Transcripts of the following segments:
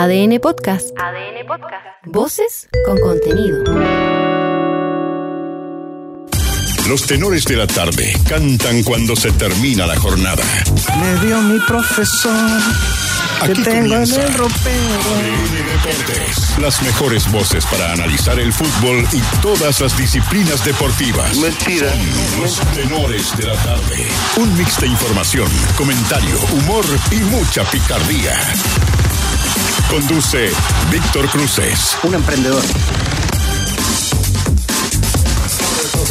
ADN Podcast. ADN Podcast. Voces con contenido. Los tenores de la tarde cantan cuando se termina la jornada. Me dio mi profesor. Aquí que tengo en el ropero. ADN Deportes. Las mejores voces para analizar el fútbol y todas las disciplinas deportivas. Mentira. Son los tenores de la tarde. Un mix de información, comentario, humor y mucha picardía. Conduce Víctor Cruces. Un emprendedor.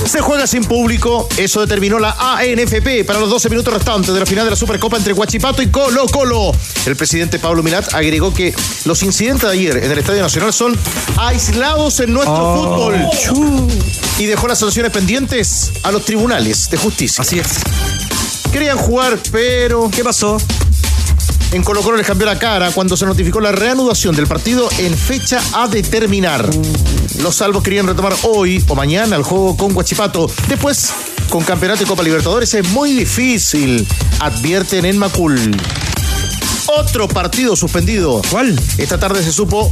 Se juega sin público, eso determinó la ANFP para los 12 minutos restantes de la final de la Supercopa entre Huachipato y Colo Colo. El presidente Pablo Milat agregó que los incidentes de ayer en el Estadio Nacional son aislados en nuestro fútbol. Y dejó las sanciones pendientes a los tribunales de justicia. Así es. Querían jugar, pero ¿Qué pasó? En Colo Colo les cambió la cara cuando se notificó la reanudación del partido en fecha a determinar. Los salvos querían retomar hoy o mañana el juego con Guachipato. Después, con Campeonato y Copa Libertadores es muy difícil, advierten en Macul. Otro partido suspendido. ¿Cuál? Esta tarde se supo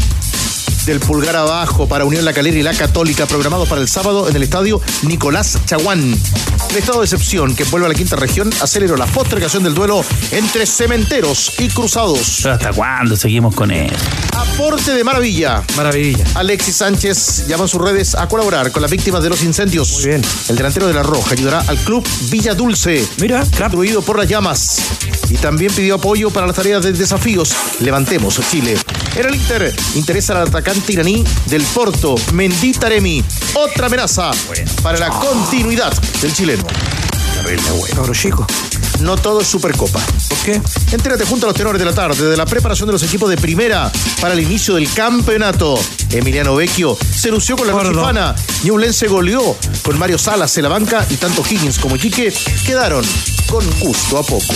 del pulgar abajo para Unión La Calera y La Católica, programado para el sábado en el estadio Nicolás Chaguán. El estado de excepción que vuelve a la quinta región aceleró la postergación del duelo entre cementeros y cruzados. ¿Pero hasta cuándo seguimos con él? Aporte de maravilla. Maravilla. Alexis Sánchez llama en sus redes a colaborar con las víctimas de los incendios. Muy bien. El delantero de la Roja ayudará al club Villa Dulce, Mira, destruido por las llamas. Y también pidió apoyo para las tareas de desafíos. Levantemos Chile. En el Inter interesa al atacante iraní del Porto, Mendy Taremi. Otra amenaza para la continuidad del chileno. cabro chico. No todo es Supercopa. ¿Por qué? Entérate junto a los tenores de la tarde de la preparación de los equipos de primera para el inicio del campeonato. Emiliano Vecchio se lució con la Gordo. Nochifana. Ñublense goleó con Mario Salas en la banca y tanto Higgins como Chique quedaron con gusto a poco.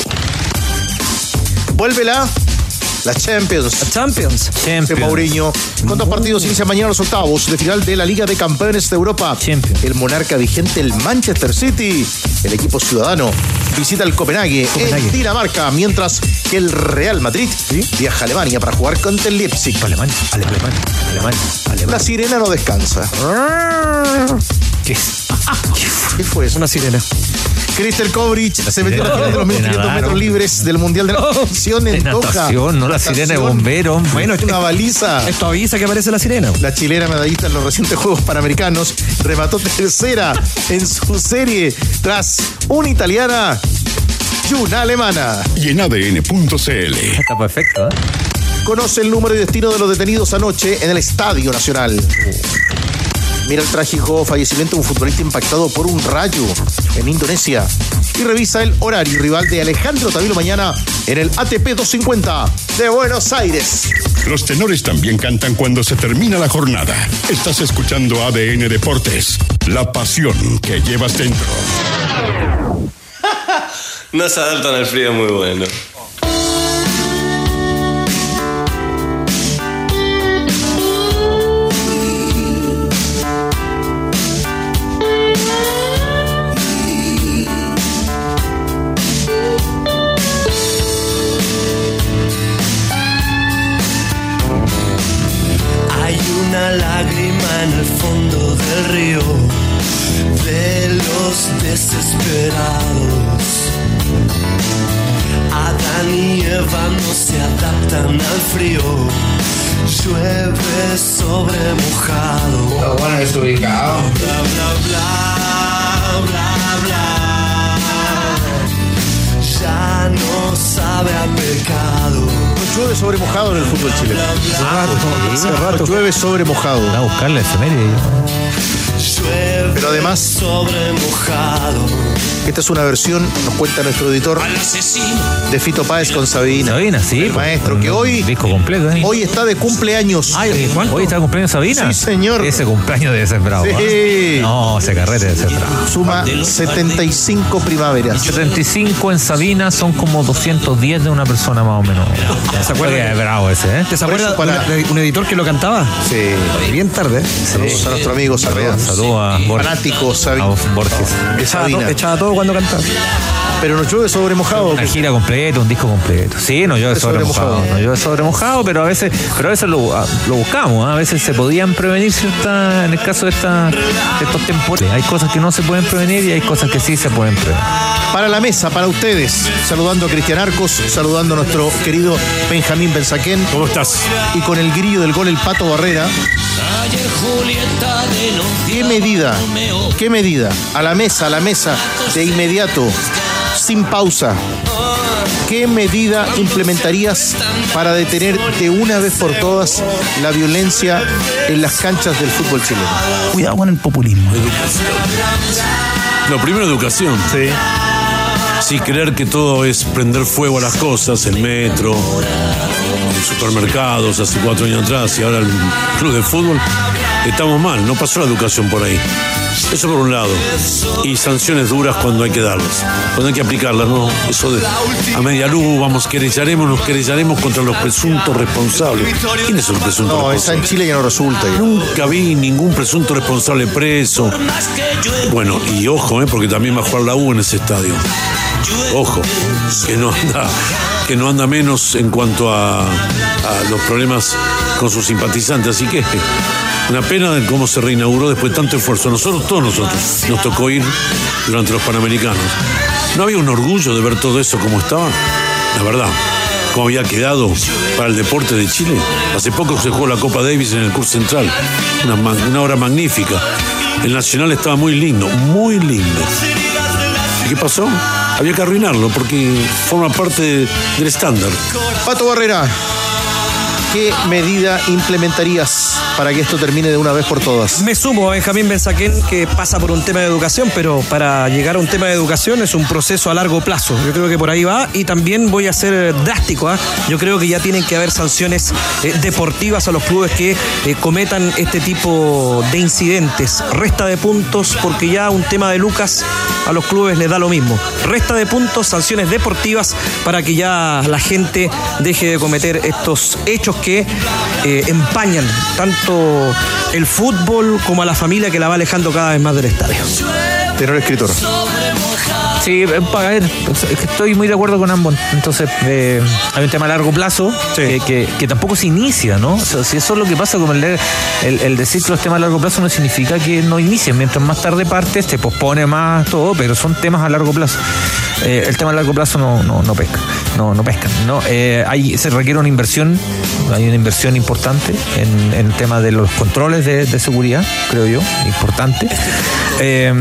Vuélvela. La Champions. Champions. De Champions. Mourinho. Con dos partidos inician mañana los octavos de final de la Liga de Campeones de Europa. Champions. El monarca vigente, el Manchester City. El equipo ciudadano visita el Copenhague, Copenhague. en Dinamarca, mientras que el Real Madrid viaja a Alemania para jugar contra el Leipzig. Alemán, alemán, alemán, alemán. La sirena no descansa. ¿Qué fue eso? Una sirena. Crystal Kovrich se metió a la final de los 1500 Nadaron. metros libres del Mundial de Natación en Doha. no la sirena de bombero. Bueno, es una baliza. Esto avisa que aparece la sirena. La chilena medallista en los recientes Juegos Panamericanos remató tercera en su serie tras una italiana y una alemana. Y en ADN.cl. Está perfecto, ¿eh? Conoce el número y destino de los detenidos anoche en el Estadio Nacional. Mira el trágico fallecimiento de un futbolista impactado por un rayo en Indonesia. Y revisa el horario rival de Alejandro Tavilo mañana en el ATP 250 de Buenos Aires. Los tenores también cantan cuando se termina la jornada. Estás escuchando ADN Deportes. La pasión que llevas dentro. No se adaptan al frío muy bueno. Desesperados. Adán y Eva no se adaptan al frío. Llueve sobre mojado. bueno, desubicado. Bla bla bla bla bla. Ya no sabe a pecado. No llueve sobre mojado en el fútbol chileno. Hace rato. No llueve sobre mojado. A buscar la efeméride. Pero además- sobre mojado. Esta es una versión, nos cuenta nuestro editor, de Fito Páez con Sabina. Sabina, sí. El maestro, que hoy- Disco completo, ¿eh? Hoy está de cumpleaños. Ay, ¿Hoy está cumpleaños Sabina? Sí, señor. Ese cumpleaños debe ser bravo. Sí. ¿eh? No, ese carrete debe ser bravo. Suma 75 primaveras. 75 en Sabina son como 210 de una persona más o menos. ¿Se acuerda? Es bravo ese, ¿eh? ¿Te acuerdas para- un, editor que lo cantaba? Sí. Bien tarde. Saludos a nuestro amigo Sarrea. Saludos a Borges. Fanático, Sabi- A Borges. de Echaba, Sabina. echaba todo cuando cantaba. Pero nos llueve sobre mojado. Una gira completa, un disco completo. Sí, no llueve sobre mojado. sobremojado. No llueve sobre mojado, pero a veces, pero a veces lo, a- lo buscamos. ¿ah? A veces se podían prevenir cierta, en el caso de, esta, de estos temporales. Hay cosas que no se pueden prevenir y hay cosas que sí se pueden prevenir. Para la mesa, para ustedes, saludando a Cristian Arcos, saludando a nuestro querido Benjamín Benzaquén. ¿Cómo estás? Y con el grillo del gol, el Pato Barrera. ¿Qué medida? ¿Qué medida? A la mesa, a la mesa, de inmediato, sin pausa. ¿Qué medida implementarías para detener de una vez por todas la violencia en las canchas del fútbol chileno? Cuidado con el populismo. Lo primero, educación. Sí. Sí, creer que todo es prender fuego a las cosas, el metro, los supermercados hace cuatro años atrás y ahora el club de fútbol. Estamos mal, no pasó la educación por ahí. Eso por un lado. Y sanciones duras cuando hay que darlas, cuando hay que aplicarlas, ¿no? Eso de a media luz, vamos, querellaremos, nos querellaremos contra los presuntos responsables. ¿Quiénes son los presuntos No, esa responsables? en Chile ya no resulta. Nunca vi ningún presunto responsable preso. Bueno, y ojo, ¿eh? porque también va a jugar la U en ese estadio. Ojo, que no anda, que no anda menos en cuanto a, a los problemas con sus simpatizantes. Así que una pena de cómo se reinauguró después de tanto esfuerzo. Nosotros, todos nosotros, nos tocó ir durante los Panamericanos. ¿No había un orgullo de ver todo eso como estaba? La verdad, cómo había quedado para el deporte de Chile. Hace poco se jugó la Copa Davis en el curso central. Una, una obra magnífica. El Nacional estaba muy lindo, muy lindo. ¿Y qué pasó? Había que arruinarlo porque forma parte de- del estándar. Pato Barrera, ¿qué medida implementarías para que esto termine de una vez por todas? Me sumo a Benjamín Benzaquén que pasa por un tema de educación, pero para llegar a un tema de educación es un proceso a largo plazo. Yo creo que por ahí va y también voy a ser drástico. ¿ah? Yo creo que ya tienen que haber sanciones eh, deportivas a los clubes que eh, cometan este tipo de incidentes. Resta de puntos porque ya un tema de Lucas a los clubes les da lo mismo. Resta de puntos, sanciones deportivas para que ya la gente deje de cometer estos hechos que eh, empañan tanto el fútbol como a la familia que la va alejando cada vez más del estadio. Tenor escritor. Sí, eh, pa- a ver, es que estoy muy de acuerdo con ambos. Entonces, eh, hay un tema a largo plazo que, que- que tampoco se inicia, ¿no? O sea, si eso es lo que pasa con el, el, el decir que los temas a largo plazo no significa que no inicien. Mientras más tarde partes, te pospone más todo, pero son temas a largo plazo. Eh, el tema a largo plazo no, no, no pesca, no, no pescan. ¿no? Eh, hay, se requiere una inversión, hay una inversión importante en, en el tema de los controles de, de seguridad, creo yo, importante. Eh,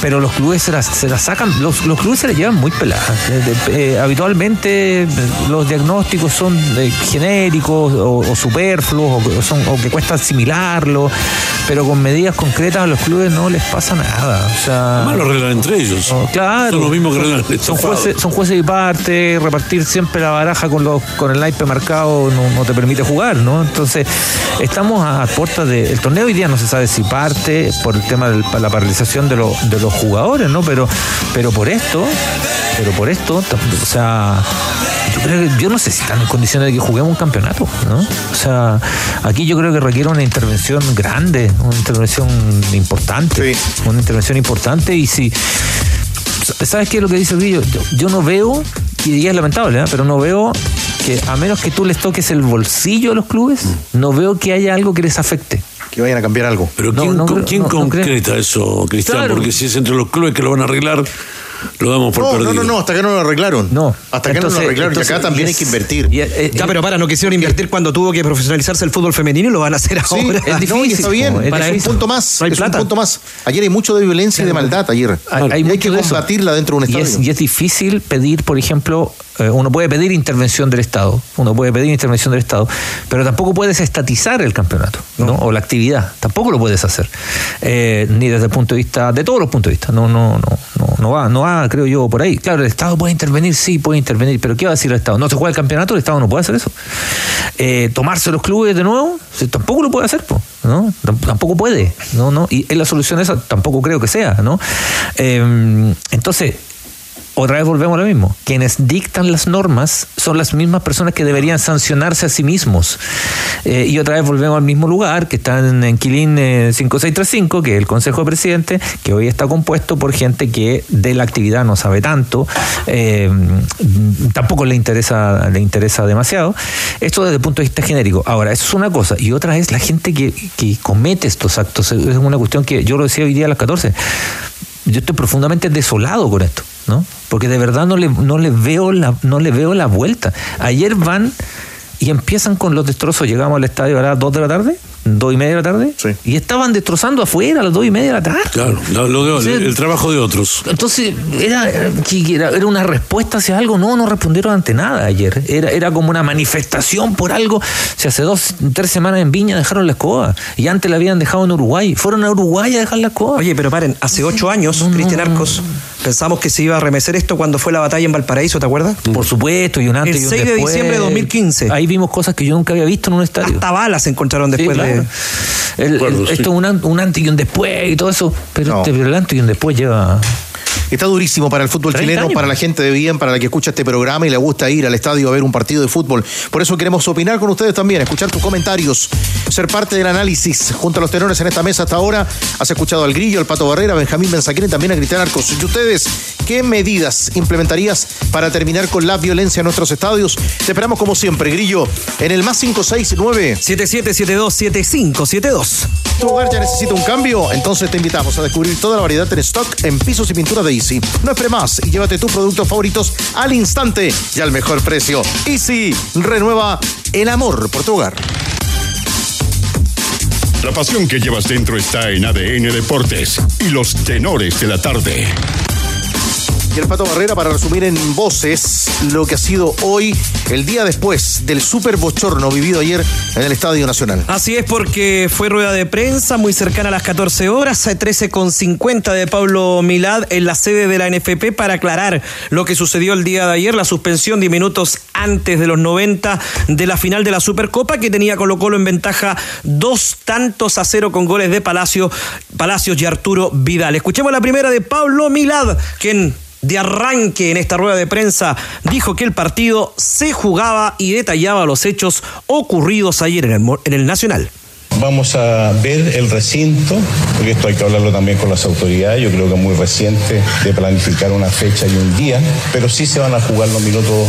pero los clubes se las, se las sacan, los, los clubes se las llevan muy peladas. De- eh, habitualmente eh, los diagnósticos son eh, genéricos o, o superfluos o, que son, o que cuesta asimilarlo, pero con medidas concretas a los clubes no les pasa nada. O sea, Además lo arreglan entre ellos. no, claro. Son los mismos que son jueces, son jueces y parte, repartir siempre la baraja con los con el naipe marcado no, no te permite jugar, ¿no? Entonces, estamos a puertas de. El torneo hoy día no se sabe si parte por el tema de la paralización de, los de los jugadores, ¿no? Pero, pero por esto, pero por esto, o sea. Yo creo que, yo no sé si están en condiciones de que juguemos un campeonato, ¿no? O sea, aquí yo creo que requiere una intervención grande, una intervención importante, una intervención importante y si ¿Sabes qué es lo que dice el Grillo? Yo, yo no veo, y es lamentable, ¿eh? pero no veo que a menos que tú les toques el bolsillo a los clubes, no veo que haya algo que les afecte. Que vayan a cambiar algo. Pero No, ¿quién, no con- creo- quién no- no concreta eso, Cristian? Claro. Porque si es entre los clubes que lo van a arreglar, lo damos por No, perdido. no, no, no, hasta que no lo arreglaron. No. Hasta que no lo arreglaron. entonces, y acá también y hay que invertir. y, eh, Ya, eh, pero para, no quisieron invertir cuando tuvo que profesionalizarse el fútbol femenino y lo van a hacer Sí, ahora. es difícil, no, y está bien. es para difícil. un punto más. No hay es plata. un punto más. Ayer hay mucho de violencia y de maldad ayer. Hay, hay y hay mucho que combatirla dentro de un Y estadio. es, y es difícil pedir, por ejemplo, eh, uno puede pedir intervención del Estado, uno puede pedir intervención del Estado, pero tampoco puedes estatizar el campeonato, ¿no? O la actividad, tampoco lo puedes hacer, Eh, ni desde el punto de vista, de todos los puntos de vista, no, no, no, no, no va, no va, creo yo, por ahí. Claro, el Estado puede intervenir, sí, puede intervenir, pero ¿qué va a decir el Estado? No se juega el campeonato, el Estado no puede hacer eso. Eh, tomarse los clubes de nuevo, tampoco lo puede hacer, po, ¿no? Tamp- Tampoco puede, ¿no? no Y es la solución esa tampoco creo que sea, ¿no? Eh, entonces, otra vez volvemos a lo mismo. Quienes dictan las normas son las mismas personas que deberían sancionarse a sí mismos. Eh, y otra vez volvemos al mismo lugar, que está en, Quilín 5635, eh, que es el Consejo de Presidente, que hoy está compuesto por gente que de la actividad no sabe tanto, eh, tampoco le interesa, le interesa demasiado. Esto desde el punto de vista genérico. Ahora, eso es una cosa. Y otra es la gente que, que comete estos actos. Es una cuestión que yo lo decía hoy día a las 14 yo estoy profundamente desolado con esto, ¿no? Porque de verdad no le, no le veo la, no le veo la vuelta. Ayer van y empiezan con los destrozos. Llegamos al estadio a las 2 de la tarde dos y media de la tarde y estaban destrozando afuera a las dos y media de la tarde. Claro, el, trabajo de otros. Entonces, era, era, una respuesta hacia algo. No, no respondieron ante nada ayer. Era, era como una manifestación por algo. Se hace dos, tres semanas en Viña dejaron la escoba y antes la habían dejado en Uruguay. Fueron a Uruguay a dejar la escoba. Oye, pero paren, hace ocho años, Cristian Arcos, pensamos que se iba a remecer esto cuando fue la batalla en Valparaíso, ¿te acuerdas? Por supuesto, y un antes El 6 de diciembre de 2015. Ahí vimos cosas que yo nunca había visto en un estadio. Hasta balas se encontraron después de esto es un, antes y un después y todo eso, pero, este, el antes y un después lleva Está durísimo para el fútbol chileno, para la gente de bien, para la que escucha este programa y le gusta ir al estadio a ver un partido de fútbol. Por eso queremos opinar con ustedes también, escuchar tus comentarios, ser parte del análisis junto a los tenores en esta mesa hasta ahora. Has escuchado al Grillo, al Pato Barrera, a Benjamín Benzaquín y también a Cristian Arcos. ¿Y ustedes qué medidas implementarías para terminar con la violencia en nuestros estadios? Te esperamos como siempre, Grillo, en el más 569 7772 7572. ¿Tu hogar ya necesita un cambio? Entonces te invitamos a descubrir toda la variedad en stock en pisos y pinturas de Easy. No espere más y llévate tus productos favoritos al instante y al mejor precio. Easy renueva el amor por tu hogar. La pasión que llevas dentro está en ADN Deportes y los tenores de la tarde y el Pato Barrera para resumir en voces lo que ha sido hoy, el día después del super bochorno vivido ayer en el Estadio Nacional. Así es, porque fue rueda de prensa muy cercana a las 14 horas, 13.50 de Pablo Milad en la sede de la NFP para aclarar lo que sucedió el día de ayer, la suspensión de minutos antes de los 90 de la final de la Supercopa que tenía Colo Colo en ventaja dos tantos a cero con goles de Palacio, Palacios y Arturo Vidal. Escuchemos la primera de Pablo Milad, quien de arranque en esta rueda de prensa dijo que el partido se jugaba y detallaba los hechos ocurridos ayer en el, en el Nacional. Vamos a ver el recinto, porque esto hay que hablarlo también con las autoridades, yo creo que es muy reciente de planificar una fecha y un día, pero sí se van a jugar los minutos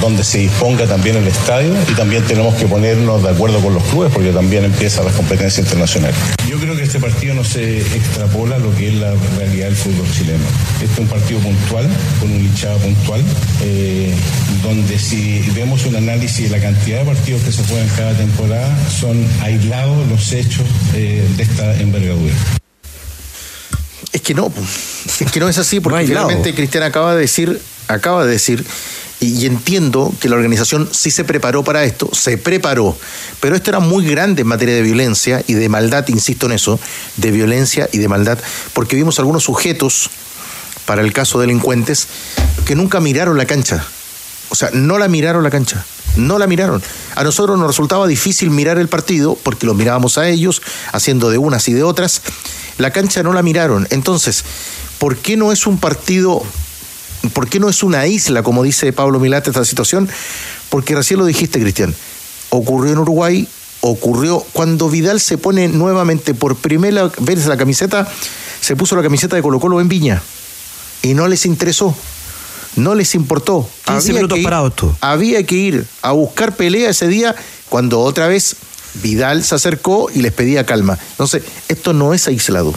donde se disponga también el estadio y también tenemos que ponernos de acuerdo con los clubes porque también empiezan las competencias internacionales. Yo creo que este partido no se extrapola lo que es la realidad del fútbol chileno. Este es un partido puntual, con un hinchada puntual, eh, donde si vemos un análisis de la cantidad de partidos que se juegan cada temporada, son aislados los hechos eh, de esta envergadura. Es que no, es que no es así, porque realmente Cristian acaba de decir, acaba de decir, y, entiendo que la organización sí se preparó para esto, se preparó, pero esto era muy grande en materia de violencia y de maldad, insisto en eso, de violencia y de maldad, porque vimos algunos sujetos, para el caso delincuentes, que nunca miraron la cancha. O sea, no la miraron la cancha. No la miraron. A nosotros nos resultaba difícil mirar el partido porque lo mirábamos a ellos, haciendo de unas y de otras. La cancha no la miraron. Entonces, ¿por qué no es un partido, por qué no es una isla, como dice Pablo Milate, esta situación? Porque recién lo dijiste, Cristian. Ocurrió en Uruguay, ocurrió cuando Vidal se pone nuevamente por primera vez la camiseta, se puso la camiseta de Colo Colo en Viña y no les interesó no les importó. 15 minutos parados tú. Había que ir a buscar pelea ese día cuando otra vez Vidal se acercó y les pedía calma. Entonces, esto no es aislado.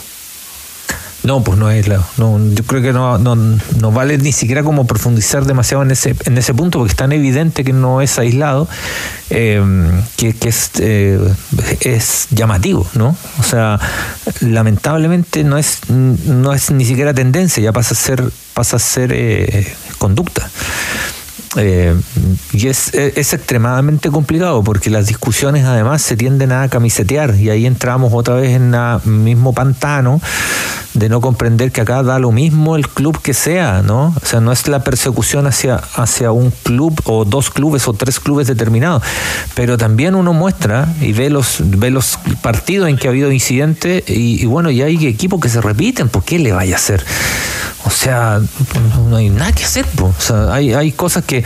No, pues no es aislado. No, yo creo que no, no, vale ni siquiera como profundizar demasiado en ese, en ese punto, porque es tan evidente que no es aislado, eh, que, es, eh, es llamativo, ¿no? O sea, lamentablemente no es, no es ni siquiera tendencia, ya pasa a ser, pasa a ser eh, conducta. Eh, y es, es, extremadamente complicado porque las discusiones además se tienden a camisetear y ahí entramos otra vez en el mismo pantano de no comprender que acá da lo mismo el club que sea, ¿no? O sea, no es la persecución hacia, hacia un club o dos clubes o tres clubes determinados, pero también uno muestra y ve los, ve los partidos en que ha habido incidentes y, bueno, y hay equipos que se repiten, ¿por qué le vaya a hacer? O sea, no hay nada que hacer. Hay, hay cosas que,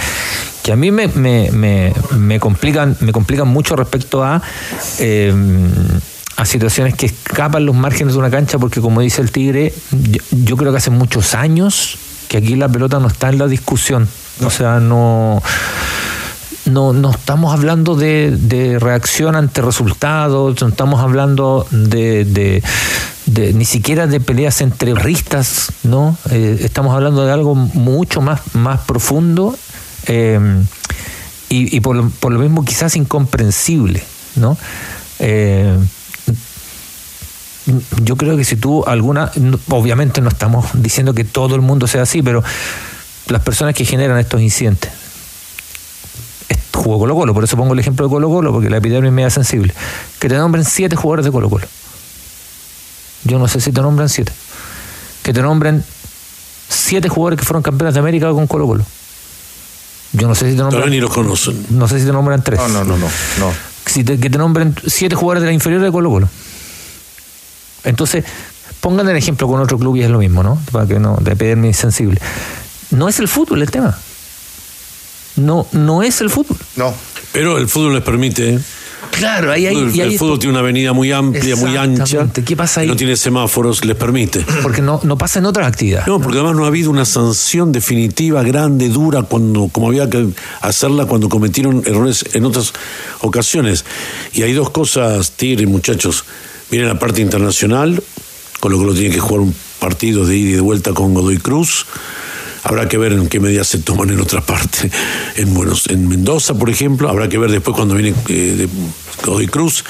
que a mí me, me, me, me complican me complican mucho respecto a eh, a situaciones que escapan los márgenes de una cancha porque como dice el Tigre yo, yo, creo que hace muchos años que aquí la pelota no está en la discusión o sea no no, no estamos hablando de, de reacción ante resultados, no estamos hablando de, de, de, ni siquiera de peleas entre ristas, ¿no? Eh, estamos hablando de algo mucho más, más profundo eh, y, por, lo, por, lo, mismo quizás incomprensible, ¿no? Eh, yo creo que si tú alguna, obviamente no estamos diciendo que todo el mundo sea así, pero las personas que generan estos incidentes, jugó Colo Colo, por eso pongo el ejemplo de Colo Colo, porque la epidemia es media sensible. Que te nombren siete jugadores de Colo Colo. Yo no sé si te nombran siete. Que te nombren siete jugadores que fueron campeones de América con Colo Colo. Yo no sé si te nombran. ni los conocen. No sé si te nombran tres. No, no, no, no. no. Si te, que te nombren siete jugadores de la inferior de Colo Colo. Entonces, pongan el ejemplo con otro club y es lo mismo, ¿no? Para que no, de epidemia sensible. No es el fútbol el tema no, no es el fútbol. No. Pero el fútbol les permite. Claro, ahí, el fútbol, ahí, el fútbol tiene una avenida muy amplia, muy ancha. ¿Qué pasa ahí? No tiene semáforos, les permite. Porque no, no pasa en otras actividades. No, porque además no ha habido una sanción definitiva, grande, dura, cuando, como había que hacerla cuando cometieron errores en otras ocasiones. Y hay dos cosas, Tigre, muchachos. Miren la parte internacional, con lo que lo tiene que jugar un partido de ida y de vuelta con Godoy Cruz. Habrá que ver en qué medidas se toman en otra parte. En, Buenos, en Mendoza, por ejemplo, habrá que ver después cuando viene eh, de Godoy Cruz.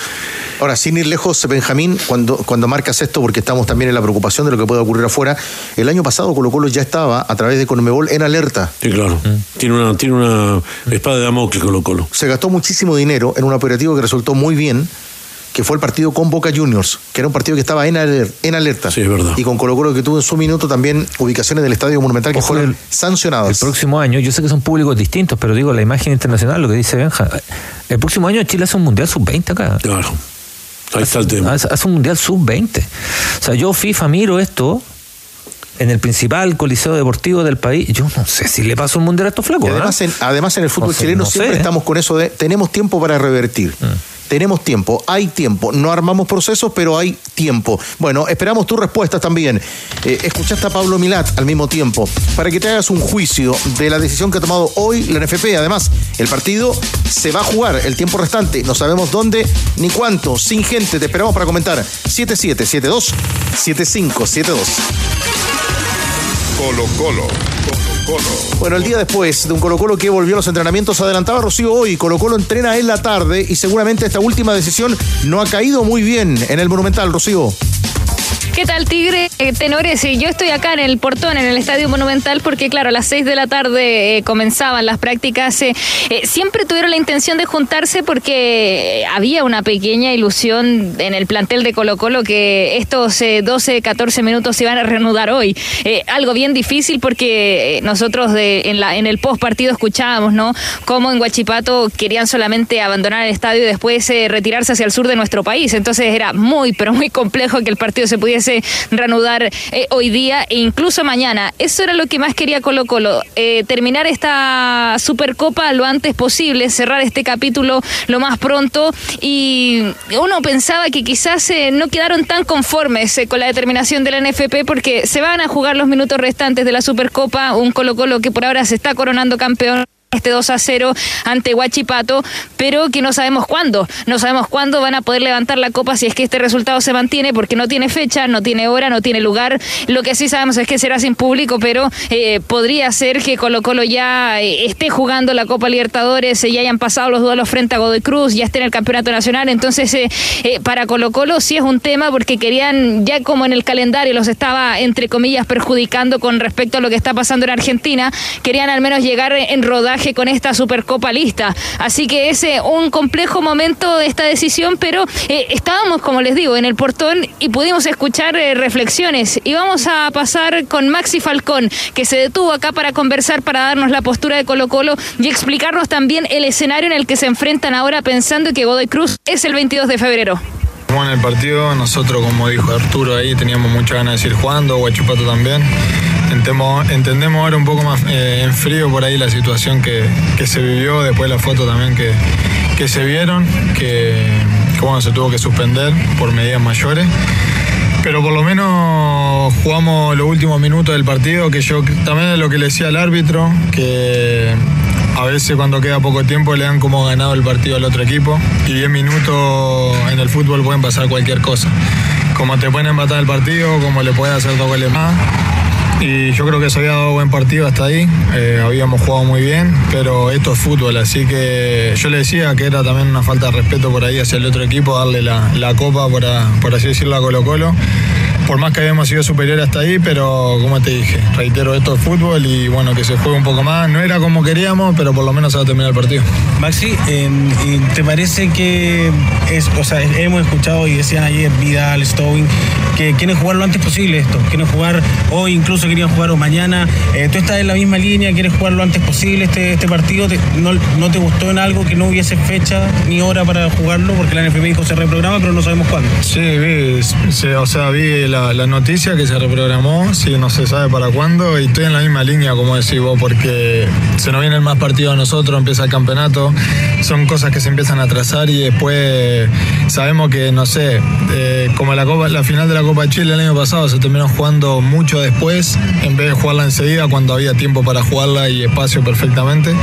Ahora, sin ir lejos, Benjamín, cuando, cuando marcas esto, porque estamos también en la preocupación de lo que puede ocurrir afuera, el año pasado Colo Colo ya estaba, a través de Conmebol, en alerta. Sí, claro. Mm. Tiene, una, tiene una espada de Damocles Colo Colo. Se gastó muchísimo dinero en un operativo que resultó muy bien, que fue el partido con Boca Juniors, que era un partido que estaba en, aler en alerta. Sí, es verdad. Y con Colo Colo que tuvo en su minuto también ubicaciones del Estadio Monumental que Ojo, fueron el- sancionadas. El próximo año, yo sé que son públicos distintos, pero digo, la imagen internacional, lo que dice Benja, el próximo año Chile hace un mundial sub-20 acá. Claro. Ahí está el tema. Hace, hace un mundial sub-20. O sea, yo FIFA miro esto en el principal coliseo deportivo del país. Yo no sé si le paso un mundial a estos flacos. además, en, además en el fútbol No sé, chileno no siempre sé. Mm. estamos con eso de tenemos tiempo para revertir. Tenemos tiempo, hay tiempo. No armamos procesos, pero hay tiempo. Bueno, esperamos tus respuestas también. Eh, escuchaste a Pablo Milat al mismo tiempo para que te hagas un juicio de la decisión que ha tomado hoy la NFP. Además, el partido se va a jugar el tiempo restante. No sabemos dónde ni cuánto. Sin gente, te esperamos para comentar. 7772 7572. Colo Colo. Bueno, el día después de un Colo Colo que volvió a los entrenamientos, adelantaba Rocío hoy. Colo Colo entrena en la tarde y seguramente esta última decisión no ha caído muy bien en el Monumental, Rocío. ¿Qué tal, Tigre? Eh, tenores, eh, yo estoy acá en el portón, en el Estadio Monumental, porque, claro, a las 6 de la tarde eh, comenzaban las prácticas. eh, eh, siempre tuvieron la intención de juntarse porque había una pequeña ilusión en el plantel de Colo-Colo que estos eh, 12, 14 minutos se iban a reanudar hoy. Algo bien difícil porque nosotros en, el post partido escuchábamos, ¿no? Cómo en Huachipato querían solamente abandonar el estadio y después retirarse hacia el sur de nuestro país. Entonces era muy, pero muy complejo que el partido se pudiese reanudar eh, hoy día e incluso mañana. Eso era lo que más quería Colo Colo, eh, terminar esta Supercopa lo antes posible, cerrar este capítulo lo más pronto. Y uno pensaba que quizás eh, no quedaron tan conformes eh, con la determinación de la NFP porque se van a jugar los minutos restantes de la Supercopa, un Colo Colo que por ahora se está coronando campeón este 2 a 0 ante Huachipato, pero que no sabemos cuándo. No sabemos cuándo van a poder levantar la copa si es que este resultado se mantiene, porque no tiene fecha, no tiene hora, no tiene lugar. Lo que sí sabemos es que será sin público, pero eh, podría ser que Colo Colo ya eh, esté jugando la Copa Libertadores, eh, ya hayan pasado los duelos frente a Godoy Cruz, ya esté en el Campeonato Nacional. Entonces, para Colo Colo sí es un tema porque querían, ya como en el calendario los estaba, entre comillas, perjudicando con respecto a lo que está pasando en Argentina, querían al menos llegar en rodaje con esta Supercopa lista. Así que es un complejo momento esta decisión, pero eh, estábamos, como les digo, en el portón y pudimos escuchar eh, reflexiones. Y vamos a pasar con Maxi Falcón, que se detuvo acá para conversar, para darnos la postura de Colo Colo y explicarnos también el escenario en el que se enfrentan ahora pensando que Godoy Cruz es el 22 de febrero. En el partido, nosotros, como dijo Arturo ahí, teníamos muchas ganas de seguir jugando, Guachipato también. entendemos, entendemos ahora un poco más eh, en frío por ahí la situación que, que se vivió, después la foto también que, que se vieron, que, que bueno, se tuvo que suspender por medidas mayores. Pero por lo menos jugamos los últimos minutos del partido, que yo también es lo que le decía al árbitro, que a veces cuando queda poco tiempo le dan como ganado el partido al otro equipo y 10 minutos en el fútbol pueden pasar cualquier cosa. Como te pueden empatar el partido, como le pueden hacer dos goles más. Y yo creo que se había dado buen partido hasta ahí, eh, habíamos jugado muy bien, pero esto es fútbol, así que yo le decía que era también una falta de respeto por ahí hacia el otro equipo, darle la, la copa, por, así decirlo, a Colo Colo. Por más que habíamos sido superior hasta ahí, pero como te dije, reitero, esto es fútbol y bueno, que se juegue un poco más. No era como queríamos, pero por lo menos se va a terminar el partido. Maxi, ¿y ¿te parece que es, o sea, hemos escuchado y decían ayer Vidal, Stowing, que quieren jugar lo antes posible esto, quieren jugar hoy, incluso querían jugar o mañana. Eh, tú estás en la misma línea, quieres jugar lo antes posible este, este partido. ¿Te- no, ¿No te gustó en algo que no hubiese fecha ni hora para jugarlo? Porque la NFP dijo se reprograma, pero no sabemos cuándo. Sí, vi, o sea, vi la, la noticia que se reprogramó, sí, no se sabe para cuándo, y estoy en la misma línea, como decís vos, porque se nos vienen más partidos a nosotros, empieza el campeonato, son cosas que se empiezan a trazar y después sabemos que, no sé, eh, como la, final de la Copa Chile el año pasado se terminó jugando mucho después, en vez de jugarla enseguida, cuando había tiempo para jugarla y espacio perfectamente.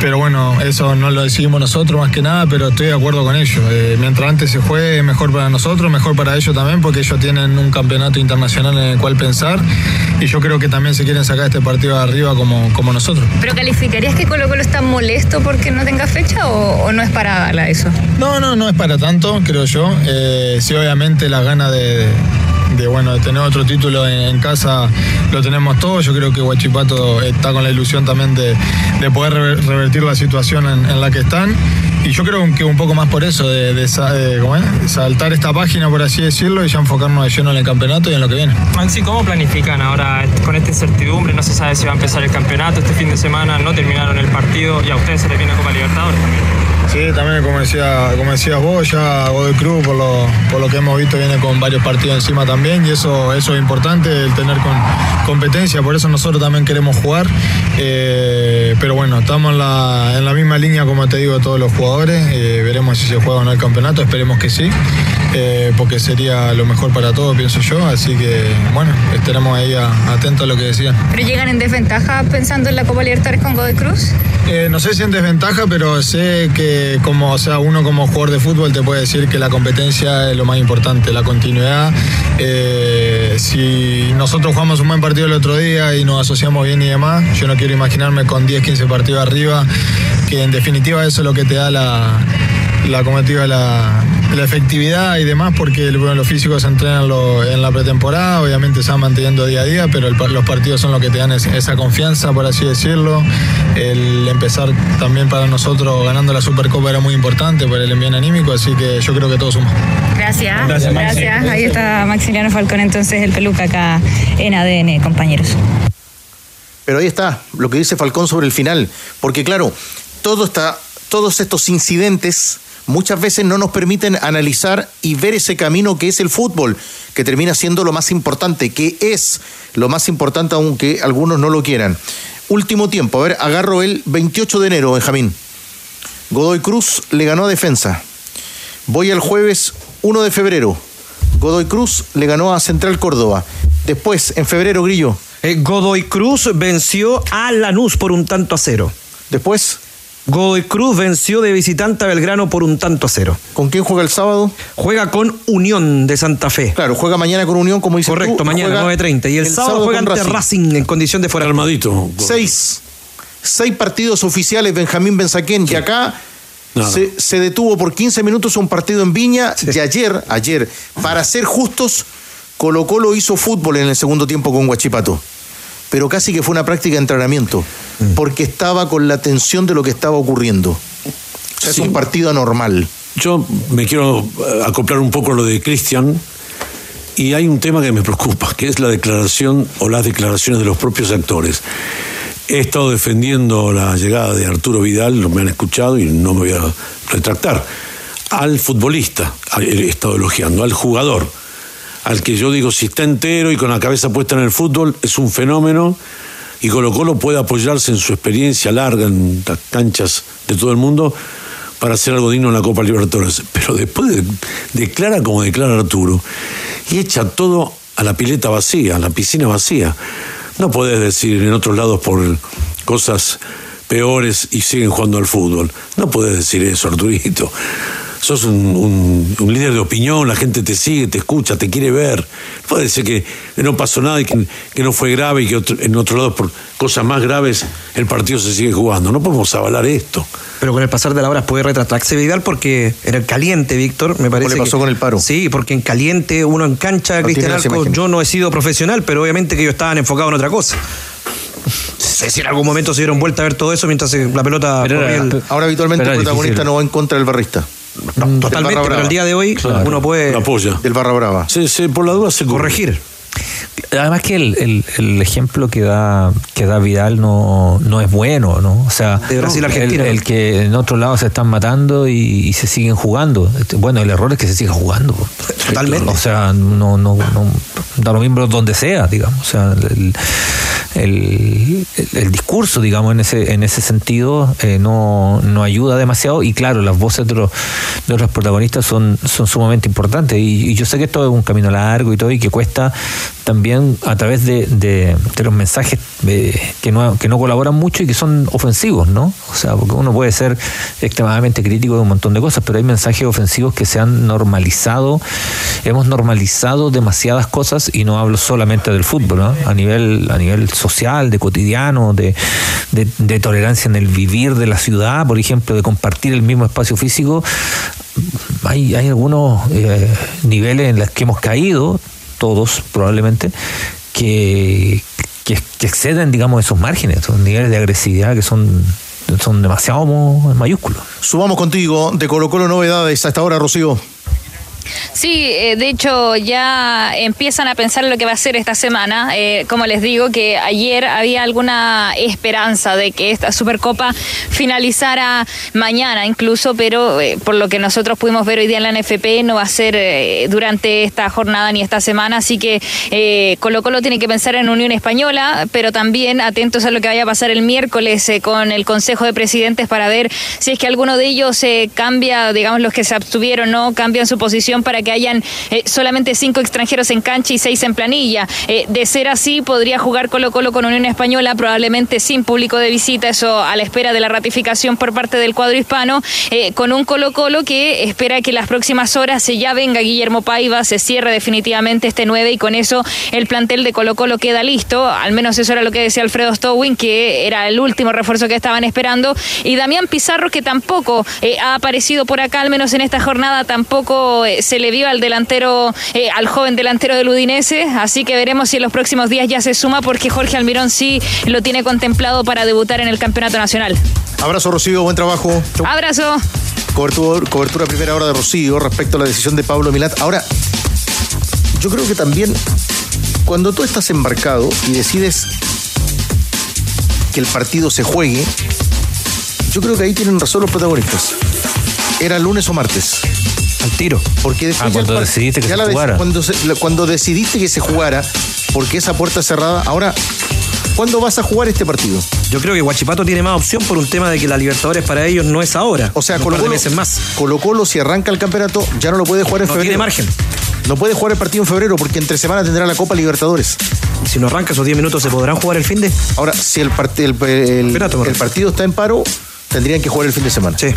Pero bueno, eso no lo decidimos nosotros más que nada, pero estoy de acuerdo con ellos. Eh, mientras antes se juegue, mejor para nosotros, mejor para ellos también, porque ellos tienen un campeonato internacional en el cual pensar. Y yo creo que también se quieren sacar este partido de arriba como, como nosotros. ¿Pero calificarías que Colo Colo está molesto porque no tenga fecha o, o no es para la- eso? No, no, no es para tanto, creo yo. Eh, sí, obviamente las ganas de, de, bueno, de tener otro título en, en casa lo tenemos todos. Yo creo que Huachipato está con la ilusión también de, de poder rever- revertir la situación en, en la que están. Y yo creo que un poco más por eso, de, de de. De saltar esta página, por así decirlo, y ya enfocarnos de lleno en el campeonato y en lo que viene. Maxi, ¿cómo planifican ahora con esta incertidumbre? No se sabe si va a empezar el campeonato este fin de semana, no terminaron el partido y a ustedes se les viene Copa Libertadores también. Sí, también como, decía, como decías vos, ya Godoy Cruz, por lo, por lo que hemos visto, viene con varios partidos encima también y eso, eso es importante, el tener con, competencia, por eso nosotros también queremos jugar. Eh, pero bueno, estamos en la, en la misma línea, como te digo, todos los jugadores. Eh, veremos si se juega o no el campeonato, esperemos que sí, eh, porque sería lo mejor para todos, pienso yo. Así que bueno, estaremos ahí a- atentos a lo que decían. ¿Pero llegan en desventaja pensando en la Copa Libertadores con Godoy Cruz? Eh, no sé si en desventaja, pero sé que como, o sea, uno como jugador de fútbol te puede decir que la competencia es lo más importante, la continuidad. Eh, si nosotros jugamos un buen partido el otro día y nos asociamos bien y demás, yo no quiero imaginarme con 10, 15 partidos arriba, que en definitiva eso es lo que te da la, la, digo, la, la efectividad y demás, porque bueno, los físicos se entrenan lo- en la pretemporada, obviamente se van manteniendo día a día, pero el los partidos son los que te dan es- esa confianza, por así decirlo. El empezar también para nosotros ganando la Supercopa era muy importante por el envío anímico, así que yo creo que todo suma. Gracias. Gracias, Maxi. Ahí está Maximiliano Falcón, entonces el peluca acá en ADN, compañeros. Pero ahí está lo que dice Falcón sobre el final, porque claro, todo está, todos estos incidentes muchas veces no nos permiten analizar y ver ese camino que es el fútbol, que termina siendo lo más importante, que es lo más importante aunque algunos no lo quieran. Último tiempo, a ver, agarro el 28 de enero, Benjamín. Godoy Cruz le ganó a Defensa. Voy al jueves 1 de febrero. Godoy Cruz le ganó a Central Córdoba. Después, en febrero, Grillo. Eh, Godoy Cruz venció a Lanús por un tanto a cero. Después. Godoy Cruz venció de visitante a Belgrano por un tanto a cero. ¿Con quién juega el sábado? Juega con Unión de Santa Fe. Claro, juega mañana con Unión, como dice Correcto, mañana 9.30. Y el, sábado, juega ante Racing. en condición de fuera. Armadito. Seis. Seis partidos oficiales, Benjamín Benzaquén. Y acá se, se detuvo por 15 minutos un partido en Viña. Y ayer, ayer, para ser justos, Colo Colo hizo fútbol en el segundo tiempo con Guachipato. Pero casi que fue una práctica de entrenamiento, porque estaba con la tensión de lo que estaba ocurriendo. O sea, es un partido anormal. Yo me quiero eh, acoplar un poco a lo de Cristian y hay un tema que me preocupa, que es la declaración o las declaraciones de los propios actores. He estado defendiendo la llegada de Arturo Vidal, lo me han escuchado y no me voy a retractar. Al futbolista he estado elogiando, al jugador. Al que yo digo, si está entero y con la cabeza puesta en el fútbol, es un fenómeno. Y Colo Colo puede apoyarse en su experiencia larga en las canchas de todo el mundo para hacer algo digno en la Copa Libertadores. Pero después de- declara como declara Arturo y echa todo a la pileta vacía, a la piscina vacía. No podés decir en otros lados por cosas peores y siguen jugando al fútbol. No podés decir eso, Arturito. Sos un, un- un líder de opinión, la gente te sigue, te escucha, te quiere ver. Puede ser que no pasó nada y que, que no fue grave y que otro- en otro lado por cosas más graves el partido se sigue jugando. No podemos avalar esto. Pero con el pasar de la hora puede retratarse Vidal porque era en caliente, Víctor, me parece. le pasó que- con el paro? Sí, porque en caliente uno en cancha, No Cristian imagen. yo no he sido profesional, pero obviamente que ellos estaban enfocados en otra cosa. Sé si en algún momento se dieron vuelta a ver todo eso mientras la pelota era- el- Ahora habitualmente el protagonista difícil. no va en contra del barrista. Totalmente, pero el día de hoy uno puede La apoya. Del barra brava. Se- se- por la duda se corregir. Además que el, el- el ejemplo que da que da Vidal no, no es bueno, ¿no? O sea, De Brasil el, Argentina. el que en otro lado se están matando y, y se siguen jugando. Este, Bueno, el error es que se siga jugando. Totalmente. O sea, no, no, no da lo mismo donde sea, digamos. O sea, el, el- el- discurso, digamos, en ese, en ese sentido eh, no, no ayuda demasiado y claro, las voces de los, de los protagonistas son, son sumamente importantes y, yo sé que esto es un camino largo y todo y que cuesta también a través de, de- de los mensajes eh, que, no, que no colaboran mucho y que son ofensivos, ¿no? O sea, porque uno puede ser extremadamente crítico de un montón de cosas, pero hay mensajes ofensivos que se han normalizado, hemos normalizado demasiadas cosas y no hablo solamente del fútbol, ¿no? A nivel, a nivel social, de cotidiano, de, de, tolerancia en el vivir de la ciudad, por ejemplo, de compartir el mismo espacio físico. Hay, hay algunos eh, niveles en los que hemos caído, todos probablemente, que, que, exceden, digamos, esos márgenes, esos niveles de agresividad que son, son demasiado mayúsculos. Subamos contigo de Colo Colo novedades a esta hora, Rocío. Sí, eh, de hecho ya empiezan a pensar en lo que va a ser esta semana. Eh, como les digo, que ayer había alguna esperanza de que esta Supercopa finalizara mañana incluso, pero eh, por lo que nosotros pudimos ver hoy día en la NFP no va a ser eh, durante esta jornada ni esta semana, así que Colo Colo tiene que pensar en Unión Española, pero también atentos a lo que vaya a pasar el miércoles con el Consejo de Presidentes para ver si es que alguno de ellos cambia, digamos los que se abstuvieron, no cambian su posición para que hayan eh, solamente cinco extranjeros en cancha y seis en planilla. Eh, de ser así, podría jugar Colo Colo con Unión Española, probablemente sin público de visita, eso a la espera de la ratificación por parte del cuadro hispano, eh, con un Colo Colo que espera que las próximas horas se ya venga Guillermo Paiva, se cierre definitivamente este 9 y con eso el plantel de Colo Colo queda listo, al menos eso era lo que decía Alfredo Stowin, que era el último refuerzo que estaban esperando, y Damián Pizarro, que tampoco ha aparecido por acá, al menos en esta jornada, tampoco eh, se le vio al delantero, eh, al joven delantero del Udinese, así que veremos si en los próximos días ya se suma, porque Jorge Almirón sí lo tiene contemplado para debutar en el Campeonato Nacional. Abrazo, Rocío, buen trabajo. Abrazo. Cobertura, cobertura primera hora de Rocío respecto a la decisión de Pablo Milat. Ahora, yo creo que también cuando tú estás embarcado y decides que el partido se juegue, yo creo que ahí tienen razón los protagonistas. Era lunes o martes. Al tiro. Porque después Ah, cuando decidiste que ya se jugara. Cuando, se- la- cuando decidiste que se jugara, porque esa puerta cerrada. Ahora, ¿cuándo vas a jugar este partido? Yo creo que Guachipato tiene más opción por un tema de que la Libertadores para ellos no es ahora. O sea, Colo Colo, meses más. Colo Colo, si arranca el campeonato, ya no lo puede jugar en No febrero. tiene margen. No puede jugar el partido en febrero porque entre semana tendrá la Copa Libertadores. Si no arranca esos 10 minutos, ¿se podrán jugar el fin de? Ahora, si el, part- el, el- partido está en paro, tendrían que jugar el fin de semana. Sí.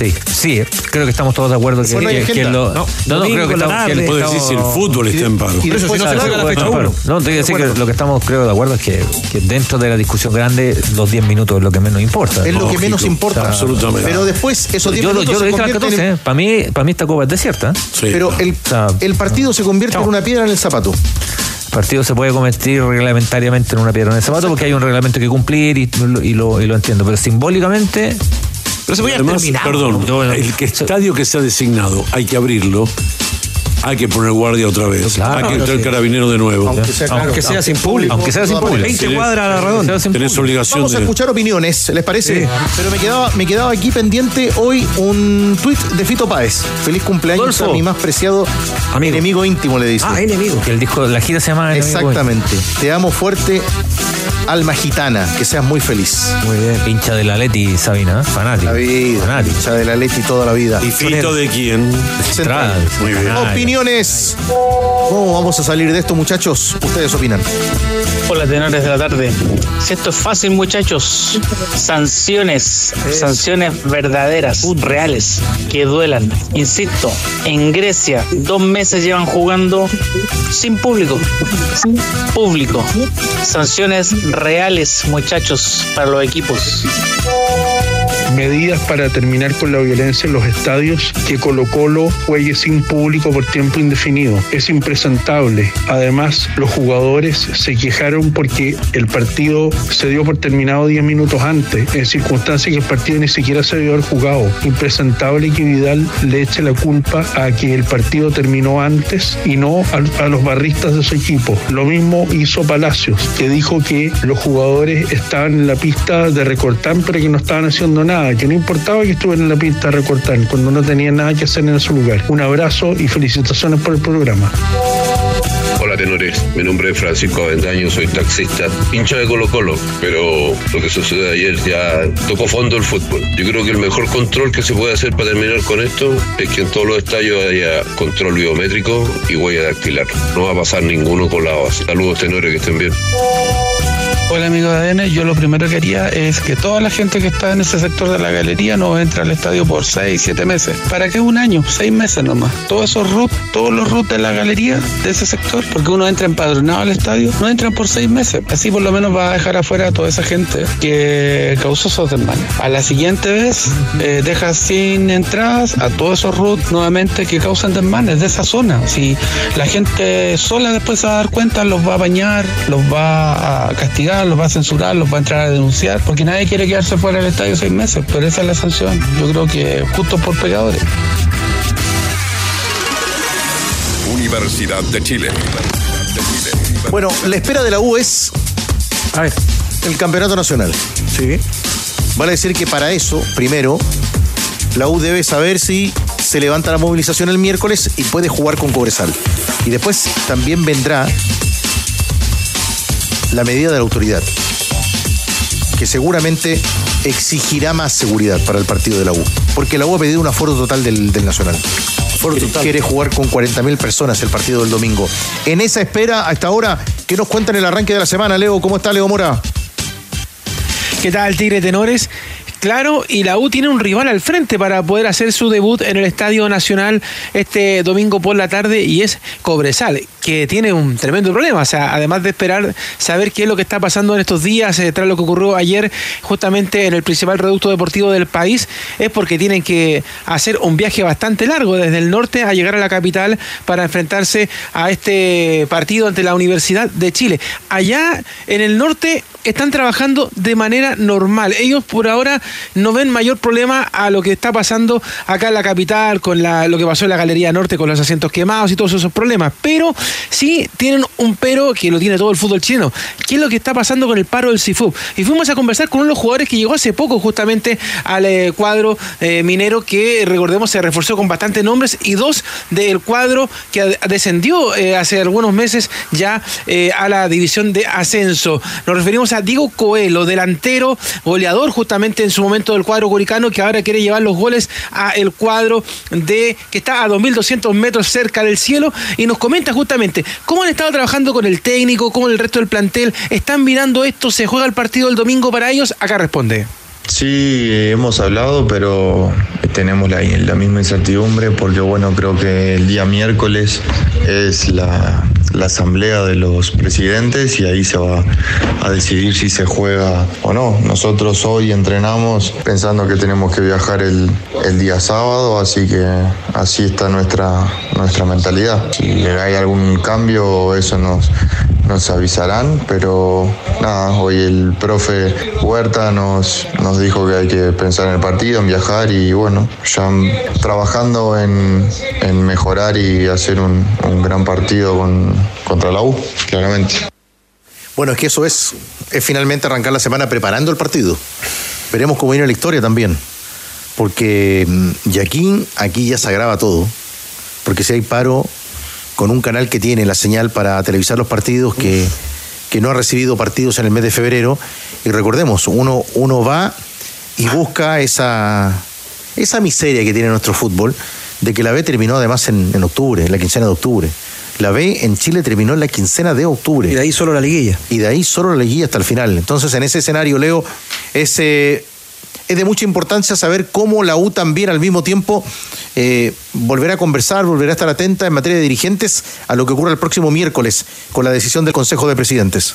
Sí, sí, creo que estamos todos de acuerdo que, Bueno, hay que- que lo. No, no, domingo creo que estamos. que decir si el fútbol está en paro. Y Pero después si no se juega la fecha No, uno. No, te voy a decir que lo que estamos, creo, de acuerdo es que, que dentro de la discusión grande, los 10 minutos es lo que menos importa. es lo que menos importa. absolutamente. Pero después, esos 10 Yo, lo- minutos yo lo dije a las convierten 14, en- ¿eh? Para mí, para mí esta copa es desierta. ¿eh? Sí. Pero el, partido se convierte chao. en una piedra en el zapato. El partido se puede convertir reglamentariamente en una piedra en el zapato porque hay un reglamento que cumplir y, y lo, y lo entiendo. Pero simbólicamente, Pero se voy a Además, terminar. perdón, el que estadio que se ha designado hay que abrirlo hay que poner guardia otra vez. hay que entrar sí. carabinero de nuevo. Aunque sea, claro, Aunque sea sin público. Aunque sea sin público. maneras. 20 cuadras a la redonda. Tenés obligación Vamos a de. escuchar opiniones, ¿les parece? Sí. Pero me quedaba, me quedaba aquí pendiente hoy un tuit de Fito Páez. Feliz cumpleaños a mi más preciado Amigo. enemigo íntimo, le dice. Ah, enemigo. Que el disco, la gira se llama Enemigo. Exactamente. Te amo fuerte, alma gitana. Que seas muy feliz. Muy bien. Hincha de la Leti, Sabina, ¿eh? fanático. La vida. Fanático. Ya de la Leti toda la vida. ¿Y Fito de quién? Central. Muy bien. Opiniones. ¿Cómo vamos a salir de esto, muchachos? Ustedes opinan. Hola, tenores de la tarde. Si esto es fácil, muchachos, sanciones, sanciones verdaderas, reales, que duelan. Insisto, en Grecia, dos meses llevan jugando sin público. Sin público. Sanciones reales, muchachos, para los equipos. Medidas para terminar con la violencia en los estadios, que Colo Colo juegue sin público por tiempo indefinido. Es impresentable. Además, los jugadores se quejaron porque el partido se dio por terminado 10 minutos antes, en circunstancias que el partido ni siquiera se debió haber jugado. Impresentable que Vidal le eche la culpa a que el partido terminó antes y no a, a los barristas de su equipo. Lo mismo hizo Palacios, que dijo que los jugadores estaban en la pista de recortar, pero que no estaban haciendo nada, que no importaba que estuvieran en la pista de recortar, cuando no tenían nada que hacer en su lugar. Un abrazo y felicitaciones por el programa. Hola tenores, mi nombre es Francisco Avendaño, soy taxista, hincha de Colo Colo, pero lo que sucedió ayer ya tocó fondo el fútbol. Yo creo que el mejor control que se puede hacer para terminar con esto es que en todos los estadios haya control biométrico y huella dactilar. No va a pasar ninguno con la base. Saludos tenores, que estén bien. Hola amigos de ADN, yo lo primero que haría es que toda la gente que está en ese sector de la galería no entre al estadio por 6, 7 meses. ¿Para qué un año? 6 meses nomás. Todos esos root, todos los root de la galería de ese sector, porque uno entra empadronado al estadio, no entran por 6 meses. Así por lo menos va a dejar afuera a toda esa gente que causó esos desmanes. A la siguiente vez eh, deja sin entradas a todos esos root nuevamente que causan desmanes de esa zona. Si la gente sola después se va a dar cuenta, los va a bañar, los va a castigar, los va a censurar, los va a entrar a denunciar, porque nadie quiere quedarse fuera del estadio seis meses, pero esa es la sanción. Yo creo que justo por pecadores. Universidad de Chile. Bueno, la espera de la U es A ver. el campeonato nacional. Sí. Vale decir que para eso, primero, la U debe saber si se levanta la movilización el miércoles y puede jugar con Cobresal. Y después también vendrá la medida de la autoridad, que seguramente exigirá más seguridad para el partido de la U. Porque la U ha pedido un aforo total del, del Nacional. Quiere- Quiere jugar con 40.000 personas el partido del domingo. En esa espera, hasta ahora, ¿qué nos cuentan el arranque de la semana, Leo? ¿Cómo está Leo Mora? ¿Qué tal, Tigre Tenores? Claro, y la U tiene un rival al frente para poder hacer su debut en el Estadio Nacional este domingo por la tarde y es Cobresal, que tiene un tremendo problema. O sea, además de esperar saber qué es lo que está pasando en estos días, eh, tras lo que ocurrió ayer justamente en el principal reducto deportivo del país, es porque tienen que hacer un viaje bastante largo desde el norte a llegar a la capital para enfrentarse a este partido ante la Universidad de Chile. Allá en el norte están trabajando de manera normal. Ellos por ahora no ven mayor problema a lo que está pasando acá en la capital, con la- lo que pasó en la Galería Norte, con los asientos quemados y todos esos problemas. Pero sí tienen un pero que lo tiene todo el fútbol chileno. ¿Qué es lo que está pasando con el paro del CIFUB? Y fuimos a conversar con uno de los jugadores que llegó hace poco justamente al eh, cuadro eh, minero que, recordemos, se reforzó con bastantes nombres y dos del cuadro que descendió eh, hace algunos meses ya a la división de ascenso. Nos referimos a Diego Coelho, delantero, goleador justamente en su momento del cuadro curicano, que ahora quiere llevar los goles a el cuadro de que está a 2.200 metros cerca del cielo y nos comenta justamente cómo han estado trabajando con el técnico, cómo el resto del plantel están mirando esto, se juega el partido el domingo para ellos. Acá responde. Sí, hemos hablado, pero tenemos la, la misma incertidumbre porque, bueno, creo que el día miércoles es la, la asamblea de los presidentes y ahí se va a decidir si se juega o no. Nosotros hoy entrenamos pensando que tenemos que viajar el, el día sábado, así que así está nuestra, nuestra mentalidad. Si hay algún cambio, eso nos, nos avisarán, pero nada, hoy el profe Huerta nos, nos dijo que hay que pensar en el partido, en viajar y bueno, ya trabajando en, en mejorar y hacer un, un gran partido con, contra la U, claramente. Bueno, es que eso es, es finalmente arrancar la semana preparando el partido. Veremos cómo viene la historia también. Porque mm, y aquí, aquí ya se agrava todo. Porque si hay paro con un canal que tiene la señal para televisar los partidos, que, que no ha recibido partidos en el mes de febrero, y recordemos, uno, uno va y busca esa, esa miseria que tiene nuestro fútbol, de que la B terminó además en, en octubre, en la quincena de octubre. La B en Chile terminó en la quincena de octubre. Y de ahí solo la liguilla. Y de ahí solo la liguilla hasta el final. Entonces, en ese escenario, Leo, es, eh, es de mucha importancia saber cómo la U también al mismo tiempo eh, volverá a conversar, volverá a estar atenta en materia de dirigentes a lo que ocurra el próximo miércoles con la decisión del Consejo de Presidentes.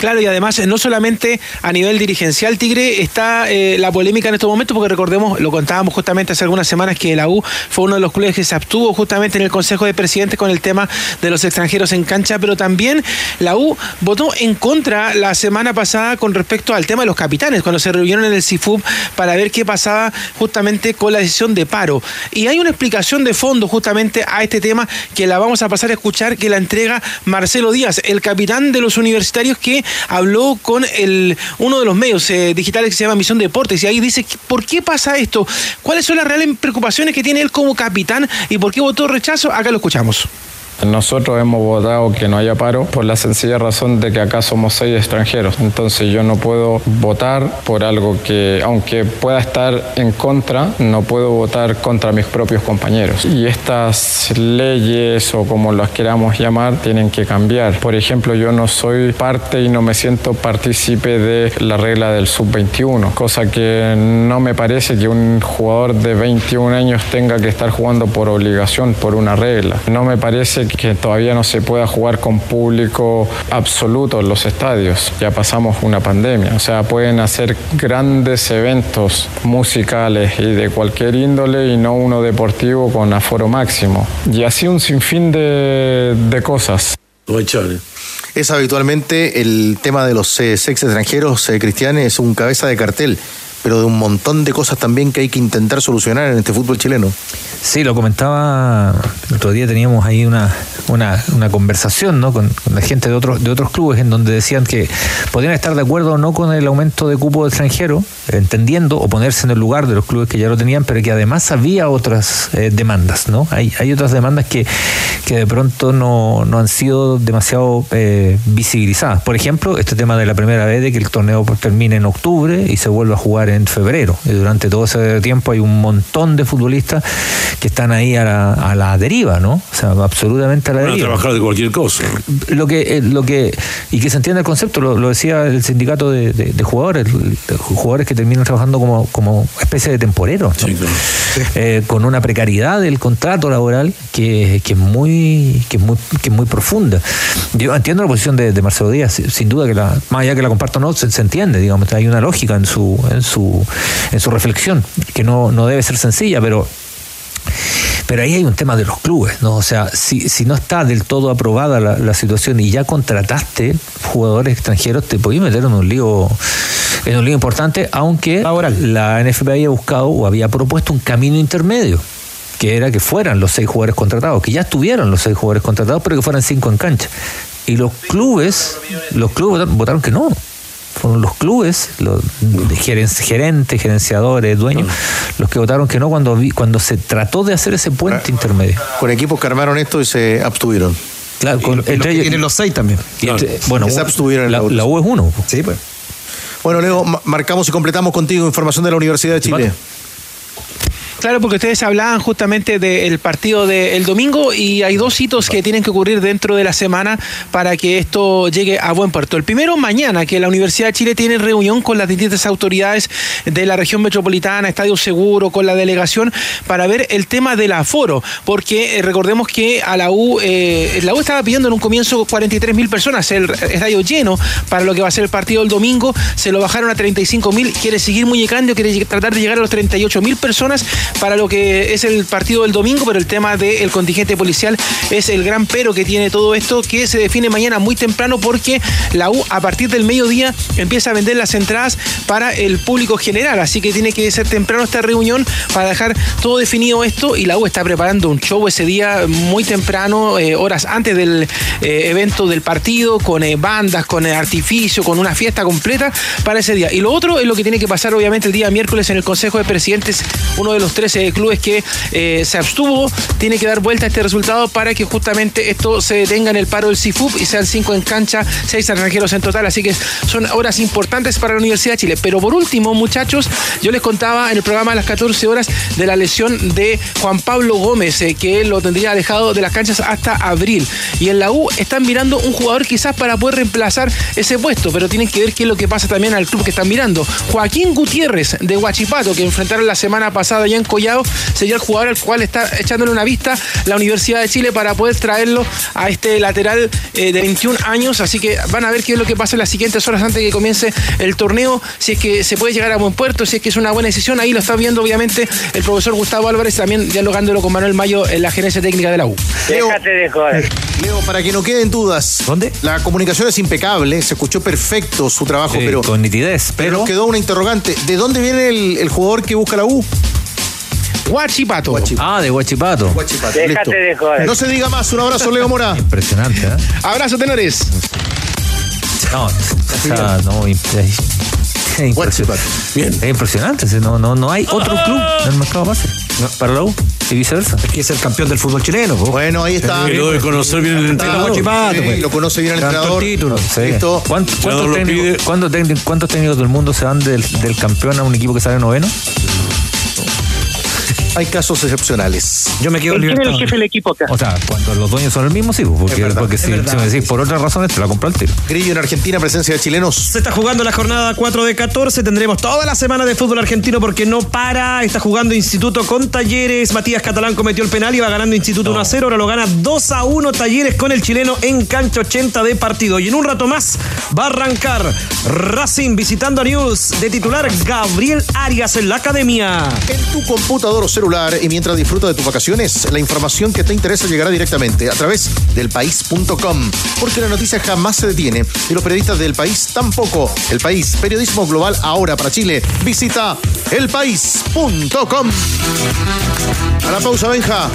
Claro, y además no solamente a nivel dirigencial, Tigre, está eh, la polémica en estos momentos, porque recordemos, lo contábamos justamente hace algunas semanas, que la U fue uno de los clubes que se abstuvo justamente en el Consejo de Presidentes con el tema de los extranjeros en cancha, pero también la U votó en contra la semana pasada con respecto al tema de los capitanes, cuando se reunieron en el CIFUB para ver qué pasaba justamente con la decisión de paro. Y hay una explicación de fondo justamente a este tema que la vamos a pasar a escuchar, que la entrega Marcelo Díaz, el capitán de los universitarios que habló con el, uno de los medios eh, digitales que se llama Misión Deportes y ahí dice por qué pasa esto, cuáles son las reales preocupaciones que tiene él como capitán y por qué votó rechazo. Acá lo escuchamos. Nosotros hemos votado que no haya paro por la sencilla razón de que acá somos seis extranjeros. Entonces yo no puedo votar por algo que, aunque pueda estar en contra, no puedo votar contra mis propios compañeros. Y estas leyes o como las queramos llamar tienen que cambiar. Por ejemplo, yo no soy parte y no me siento partícipe de la regla del sub-21, cosa que no me parece que un jugador de 21 años tenga que estar jugando por obligación, por una regla. No me parece que todavía no se pueda jugar con público absoluto en los estadios. Ya pasamos una pandemia. O sea, pueden hacer grandes eventos musicales y de cualquier índole y no uno deportivo con aforo máximo. Y así un sinfín de, de cosas. Es habitualmente el tema de los eh, sex extranjeros eh, cristianos, es un cabeza de cartel pero de un montón de cosas también que hay que intentar solucionar en este fútbol chileno. Sí, lo comentaba, el otro día teníamos ahí una, una, una conversación ¿no? con, la gente de otros, de otros clubes en donde decían que podían estar de acuerdo o no con el aumento de cupo extranjero, entendiendo o ponerse en el lugar de los clubes que ya lo tenían, pero que además había otras eh, demandas, ¿no? Hay, hay otras demandas que, que de pronto no, no han sido demasiado eh, visibilizadas. Por ejemplo, este tema de la primera vez de que el torneo termine en octubre y se vuelva a jugar febrero. Y durante todo ese tiempo hay un montón de futbolistas que están ahí a la, a la deriva, ¿no? O sea, absolutamente a la Van a deriva. trabajar de cualquier cosa. Lo que, eh, lo que, y que se entiende el concepto, lo, lo decía el sindicato de, de, de jugadores, jugadores que terminan trabajando como, como especie de temporeros, ¿no? Sí, claro. Eh, con una precariedad del contrato laboral que, que, es muy, que, es muy, que es muy profunda. Yo entiendo la posición de, de Marcelo Díaz, sin duda que la, más allá que la comparto no, se, se entiende, digamos, hay una lógica en su, en su, en su reflexión, que no, no debe ser sencilla, pero pero ahí hay un tema de los clubes, ¿no? O sea, si, si no está del todo aprobada la, la situación y ya contrataste jugadores extranjeros, te podías meter en un lío en un lío importante, aunque Laboral. la NFP había buscado o había propuesto un camino intermedio que era que fueran los seis jugadores contratados, que ya estuvieran los seis jugadores contratados, pero que fueran cinco en cancha. Y los clubes, los clubes votaron que no fueron los clubes, los gerentes, gerenciadores, dueños, los que votaron que no cuando, vi, cuando se trató de hacer ese puente intermedio. Con equipos que armaron esto y se abstuvieron. Claro, con, y, entre ellos, tienen los seis también. Entre, bueno, se abstuvieron en la, la, la U es uno. Sí, pues. Bueno, Leo, marcamos y completamos contigo información de la Universidad de Chile. Claro, porque ustedes hablaban justamente del partido del domingo y hay dos hitos que tienen que ocurrir dentro de la semana para que esto llegue a buen puerto. El primero, mañana, que la Universidad de Chile tiene reunión con las distintas autoridades de la región metropolitana, Estadio Seguro, con la delegación, para ver el tema del aforo, porque eh, recordemos que a la U, eh, la U estaba pidiendo en un comienzo 43 mil personas, el estadio lleno para lo que va a ser el partido del domingo, se lo bajaron a 35 mil, quiere seguir muñecando, quiere tratar de llegar a los 38 mil personas para lo que es el partido del domingo, pero el tema del contingente policial es el gran pero que tiene todo esto, que se define mañana muy temprano porque la U a partir del mediodía empieza a vender las entradas para el público general, así que tiene que ser temprano esta reunión para dejar todo definido esto y la U está preparando un show ese día muy temprano, eh, horas antes del eh, evento del partido, con eh, bandas, con artificio, con una fiesta completa para ese día. Y lo otro es lo que tiene que pasar obviamente el día miércoles en el Consejo de Presidentes, uno de los 13 clubes que se abstuvo, tiene que dar vuelta a este resultado para que justamente esto se detenga en el paro del CIFUP y sean cinco en cancha, seis extranjeros en total, así que son horas importantes para la Universidad de Chile. Pero por último, muchachos, yo les contaba en el programa a las 14 horas de la lesión de Juan Pablo Gómez, eh, que lo tendría alejado de las canchas hasta abril. Y en la U están mirando un jugador quizás para poder reemplazar ese puesto, pero tienen que ver qué es lo que pasa también al club que están mirando. Joaquín Gutiérrez de Huachipato, que enfrentaron la semana pasada ya en Collado, sería el jugador al cual está echándole una vista la Universidad de Chile para poder traerlo a este lateral eh, de 21 años. Así que van a ver qué es lo que pasa en las siguientes horas antes de que comience el torneo, si es que se puede llegar a buen puerto, si es que es una buena decisión. Ahí lo está viendo, obviamente, el profesor Gustavo Álvarez, también dialogándolo con Manuel Mayo en la gerencia técnica de la U. Déjate de joder. Leo, para que no queden dudas. ¿Dónde? La comunicación es impecable, se escuchó perfecto su trabajo, pero. Con nitidez, pero. Pero quedó una interrogante. ¿De dónde viene el, el jugador que busca la U? Guachipato. Ah, de Guachipato. Guachipato. Déjate listo. de joder. No se diga más. Un abrazo, Leo Mora. Impresionante, ¿eh? Abrazo, tenores. No, o sea, no, es Guachipato. Bien. Es impresionante. No, no, no hay otro club en el mercado base para la U y viceversa. Que es el campeón del fútbol chileno. po. Bueno, ahí está. Y lo de conocer bien el entrenador. Guachipato, Sí, pues. lo conoce bien el entrenador. título. Sí. Listo. ¿Cuántos, Entrenador cuántos lo técnicos, cuántos técnicos- cuántos técnicos del mundo se van del, del campeón a un equipo que sale noveno? Hay casos excepcionales. Yo me quedo en ¿Quién es el jefe del equipo acá? O sea, cuando los dueños son el mismo, sí, porque, Es verdad, porque es si, verdad. si me decís por otras razones, te la compro al tiro. Grillo en Argentina, presencia de chilenos. Se está jugando la jornada 4 de 14. Tendremos toda la semana de fútbol argentino porque no para. Está jugando Instituto con Talleres. Matías Catalán cometió el penal y va ganando Instituto 1 a 0. Ahora lo gana 2 a 1 Talleres con el chileno en cancha 80 de partido. Y en un rato más va a arrancar Racing visitando a News de titular Gabriel Arias en la academia. En tu computador o celular y mientras disfruta de tus vacaciones, la información que te interesa llegará directamente a través del país.com. Porque la noticia jamás se detiene y los periodistas del país tampoco. El país, periodismo global ahora para Chile. Visita elpaís.com. A la pausa, Benja.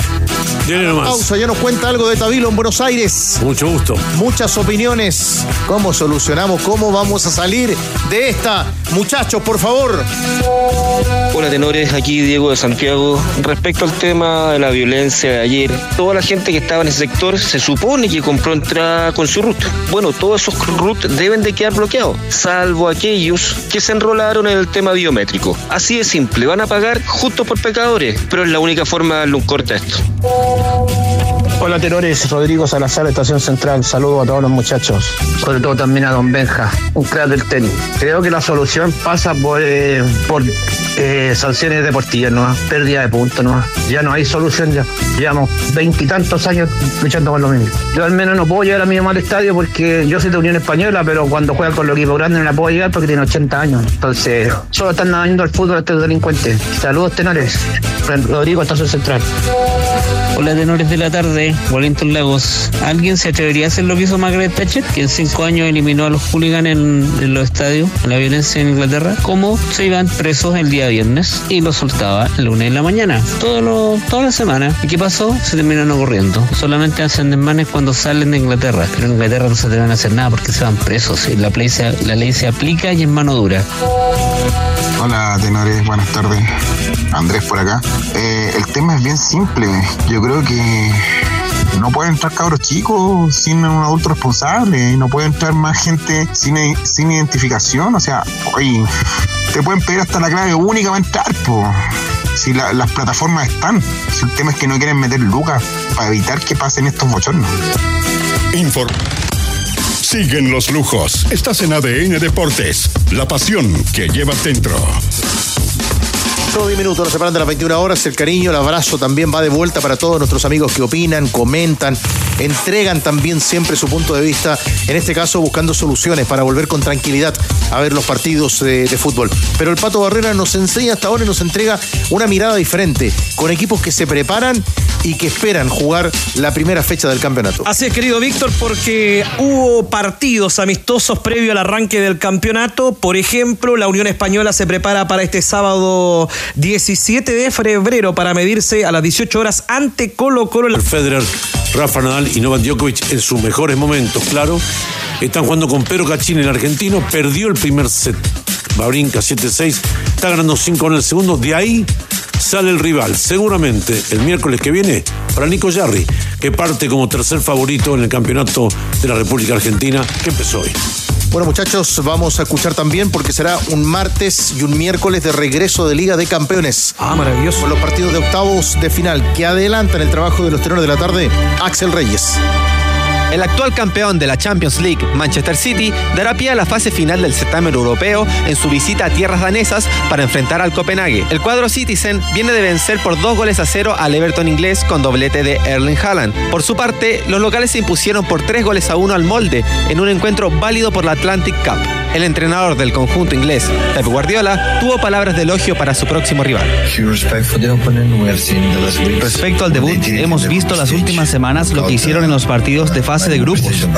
Dile nomás. Pausa, ya nos cuenta algo de Tabilo en Buenos Aires. Mucho gusto. Muchas opiniones. ¿Cómo solucionamos? ¿Cómo vamos a salir de esta? Muchachos, por favor. Hola tenores, aquí Diego de Santiago. Respecto al tema de la violencia de ayer, toda la gente que estaba en ese sector se supone que compró entrada con su RUT. Bueno, todos esos RUT deben de quedar bloqueados, salvo aquellos que se enrolaron en el tema biométrico. Así de simple, van a pagar justo por pecadores, pero es la única forma de darle un corte a esto. Hola tenores, Rodrigo Salazar, Estación Central. Saludos a todos los muchachos, sobre todo también a Don Benja, un crack del tenis. Creo que la solución pasa por, eh, eh, sanciones deportivas, ¿no? Pérdida de puntos, ¿no? Ya no hay solución, ya. Llevamos veintitantos años luchando con lo mismo. Yo al menos no puedo llegar a mi mamá al estadio porque yo soy de Unión Española, pero cuando juega con los equipos grandes no la puedo llegar porque tiene 80 años. Entonces, solo están nadando al fútbol estos delincuentes. Saludos tenores. Rodrigo, Estación Central. Hola tenores de la tarde, Wellington Lagos. ¿Alguien se atrevería a hacer lo que hizo Margaret Thatcher, que en cinco años eliminó a los hooligans en, los estadios, en la violencia en Inglaterra? ¿Cómo se iban presos el día viernes y los soltaba el lunes en la mañana? Todo lo, toda la semana. ¿Y qué pasó? Se terminaron ocurriendo. Solamente hacen desmanes cuando salen de Inglaterra. Pero en Inglaterra no se deben hacer nada porque se van presos. La, ley se, la ley se aplica y es mano dura. Hola tenores, buenas tardes. Andrés por acá. Eh, el tema es bien simple. Yo creo que no pueden entrar cabros chicos sin un adulto responsable. No puede entrar más gente sin, sin identificación. O sea, oye, te pueden pedir hasta la clave única para entrar, po. Si la- las plataformas están. Si el tema es que no quieren meter lucas para evitar que pasen estos bochornos. Inform. Siguen los lujos. Estás en ADN Deportes. La pasión que llevas dentro. Solo 10 minutos nos separan de las 21 horas. El cariño, el abrazo también va de vuelta para todos nuestros amigos que opinan, comentan entregan también siempre su punto de vista, en este caso buscando soluciones para volver con tranquilidad a ver los partidos de, de fútbol. Pero el Pato Barrera nos enseña hasta ahora y nos entrega una mirada diferente, con equipos que se preparan y que esperan jugar la primera fecha del campeonato. Así es, querido Víctor, porque hubo partidos amistosos previo al arranque del campeonato. Por ejemplo, la Unión Española se prepara para este sábado 17 de febrero para medirse a las 18 horas ante Colo Colo. El Federer, Rafa Nadal y Novak Djokovic en sus mejores momentos, claro. Están jugando con Pedro Cachín, el argentino. Perdió el primer set. Babrinca 7-6. Está ganando 5 en el segundo. De ahí sale el rival. Seguramente el miércoles que viene para Nico Yarri, que parte como tercer favorito en el campeonato de la República Argentina que empezó hoy. Bueno, muchachos, vamos a escuchar también porque será un martes y un miércoles de regreso de Liga de Campeones. Ah, maravilloso. Con los partidos de octavos de final que adelantan el trabajo de los tenores de la tarde, Axel Reyes. El actual campeón de la Champions League, Manchester City, dará pie a la fase final del certamen europeo en su visita a tierras danesas para enfrentar al Copenhague. El cuadro Citizen viene de vencer por dos goles a cero al Everton inglés con doblete de Erling Haaland. Por su parte, los locales se impusieron por tres goles a uno al Molde en un encuentro válido por la Atlantic Cup. El entrenador del conjunto inglés, Pep Guardiola, tuvo palabras de elogio para su próximo rival. Respecto al debut, hemos visto las últimas semanas lo que hicieron en los partidos de fase de grupos con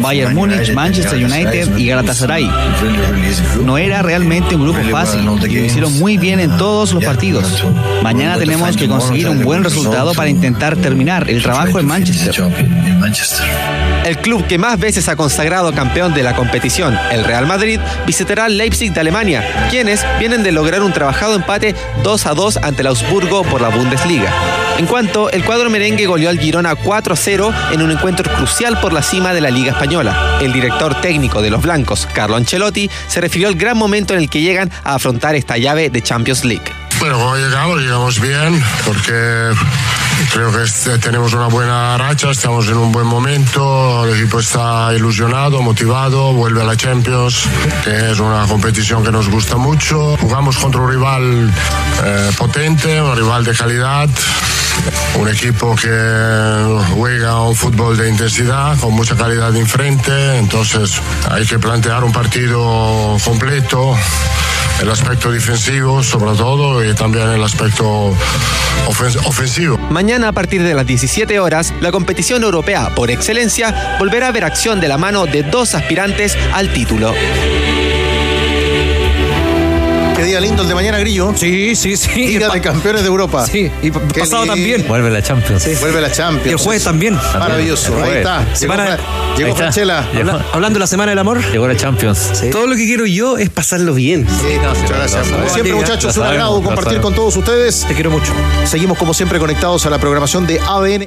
Bayern Múnich, Manchester United y Galatasaray. No era realmente un grupo fácil lo hicieron muy bien en todos los partidos. Mañana tenemos que conseguir un buen resultado para intentar terminar el trabajo en Manchester. El club que más veces ha consagrado campeón de la competición, el Real Madrid, visitará Leipzig de Alemania, quienes vienen de lograr un trabajado empate 2 a 2 ante el Augsburgo por la Bundesliga. En cuanto, el cuadro merengue goleó al Girona 4 a 0 en un encuentro crucial por la cima de la Liga Española. El director técnico de los blancos, Carlo Ancelotti, se refirió al gran momento en el que llegan a afrontar esta llave de Champions League. Bueno, como llegamos, llegamos bien, porque creo que este- tenemos una buena racha, estamos en un buen momento, el equipo está ilusionado, motivado, vuelve a la Champions, que es una competición que nos gusta mucho. Jugamos contra un rival eh, potente, un rival de calidad. Un equipo que juega un fútbol de intensidad, con mucha calidad de enfrente, entonces hay que plantear un partido completo, el aspecto defensivo sobre todo y también el aspecto ofen- ofensivo. Mañana a partir de las 17 horas, la competición europea por excelencia volverá a ver acción de la mano de dos aspirantes al título. Día lindo el de mañana, Grillo. Sí, sí, sí. Liga de Campeones de Europa. Sí, y Qué pasado lindo. también. Vuelve la Champions. Vuelve la Champions. Y el jueves también. Maravilloso. Ahí está. Llegó, Semana- llegó Ahí está. Franchella. Hablando de la Semana del Amor. Llegó la Champions. Todo lo que quiero yo es pasarlo bien. Sí, muchas gracias. Como siempre, Liga. muchachos, un agrado compartir con todos ustedes. Te quiero mucho. Seguimos como siempre conectados a la programación de ADN.